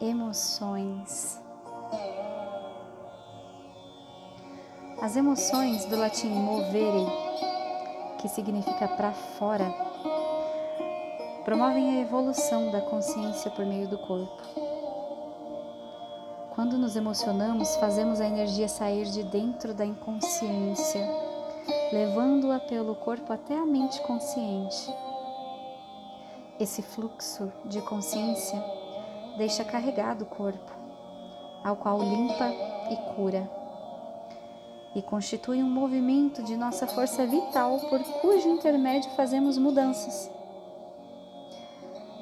emoções. As emoções do latim movere, que significa para fora, promovem a evolução da consciência por meio do corpo. Quando nos emocionamos, fazemos a energia sair de dentro da inconsciência, levando-a pelo corpo até a mente consciente. Esse fluxo de consciência deixa carregado o corpo, ao qual limpa e cura, e constitui um movimento de nossa força vital por cujo intermédio fazemos mudanças.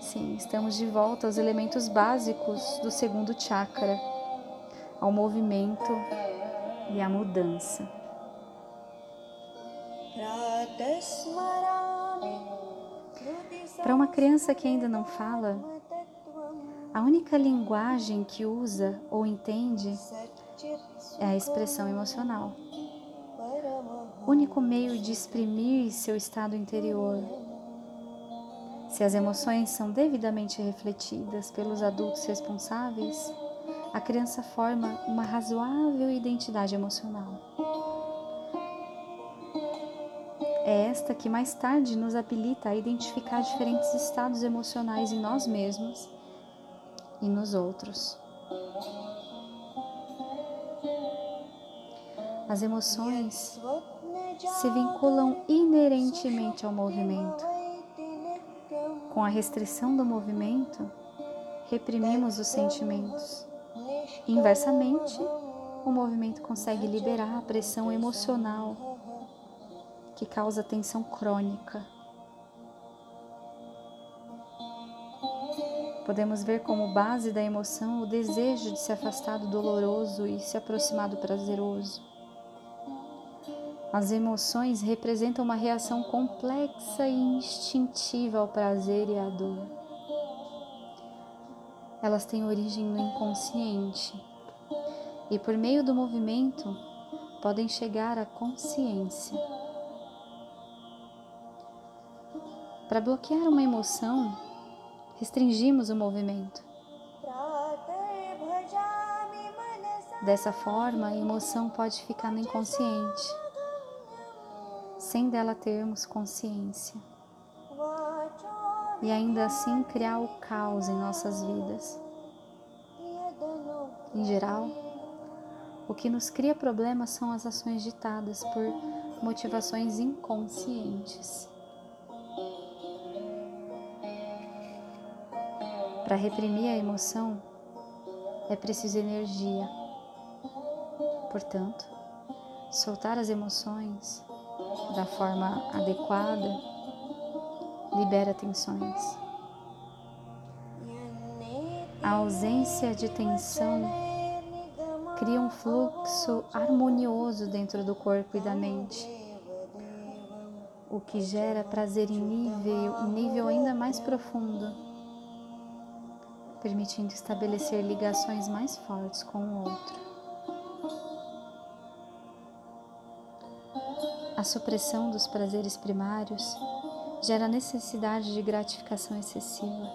Sim, estamos de volta aos elementos básicos do segundo chakra, ao movimento e à mudança. Para uma criança que ainda não fala, a única linguagem que usa ou entende é a expressão emocional. Único meio de exprimir seu estado interior. Se as emoções são devidamente refletidas pelos adultos responsáveis, a criança forma uma razoável identidade emocional. É esta que mais tarde nos habilita a identificar diferentes estados emocionais em nós mesmos e nos outros. As emoções se vinculam inerentemente ao movimento. Com a restrição do movimento, reprimimos os sentimentos. Inversamente, o movimento consegue liberar a pressão emocional que causa tensão crônica. Podemos ver como base da emoção o desejo de se afastar do doloroso e se aproximar do prazeroso. As emoções representam uma reação complexa e instintiva ao prazer e à dor. Elas têm origem no inconsciente e, por meio do movimento, podem chegar à consciência. Para bloquear uma emoção, restringimos o movimento. Dessa forma, a emoção pode ficar no inconsciente, sem dela termos consciência. E ainda assim criar o caos em nossas vidas. Em geral, o que nos cria problemas são as ações ditadas por motivações inconscientes. Para reprimir a emoção é preciso energia. Portanto, soltar as emoções da forma adequada libera tensões. A ausência de tensão cria um fluxo harmonioso dentro do corpo e da mente, o que gera prazer em nível, nível ainda mais profundo permitindo estabelecer ligações mais fortes com o outro. A supressão dos prazeres primários gera necessidade de gratificação excessiva,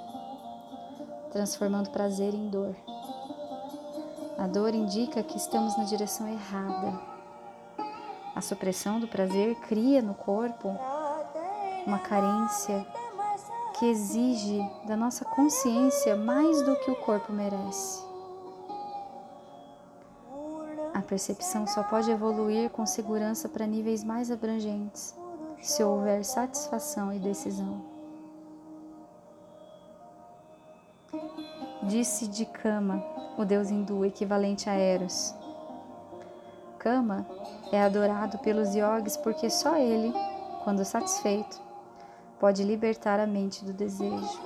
transformando prazer em dor. A dor indica que estamos na direção errada. A supressão do prazer cria no corpo uma carência que exige da nossa consciência mais do que o corpo merece. A percepção só pode evoluir com segurança para níveis mais abrangentes, se houver satisfação e decisão. Disse de Kama, o deus hindu equivalente a Eros. Kama é adorado pelos yogis porque só ele, quando satisfeito, pode libertar a mente do desejo.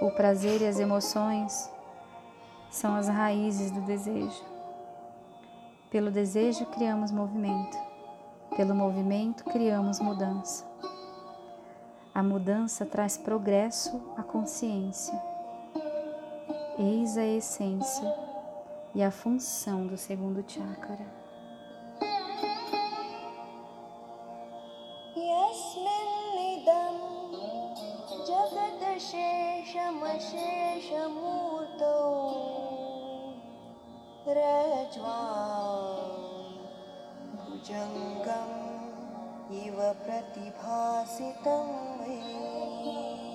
O prazer e as emoções são as raízes do desejo. Pelo desejo criamos movimento, pelo movimento criamos mudança. A mudança traz progresso à consciência. Eis a essência e a função do segundo chakra. ज्वा भुजङ्गम् इव प्रतिभासितं भि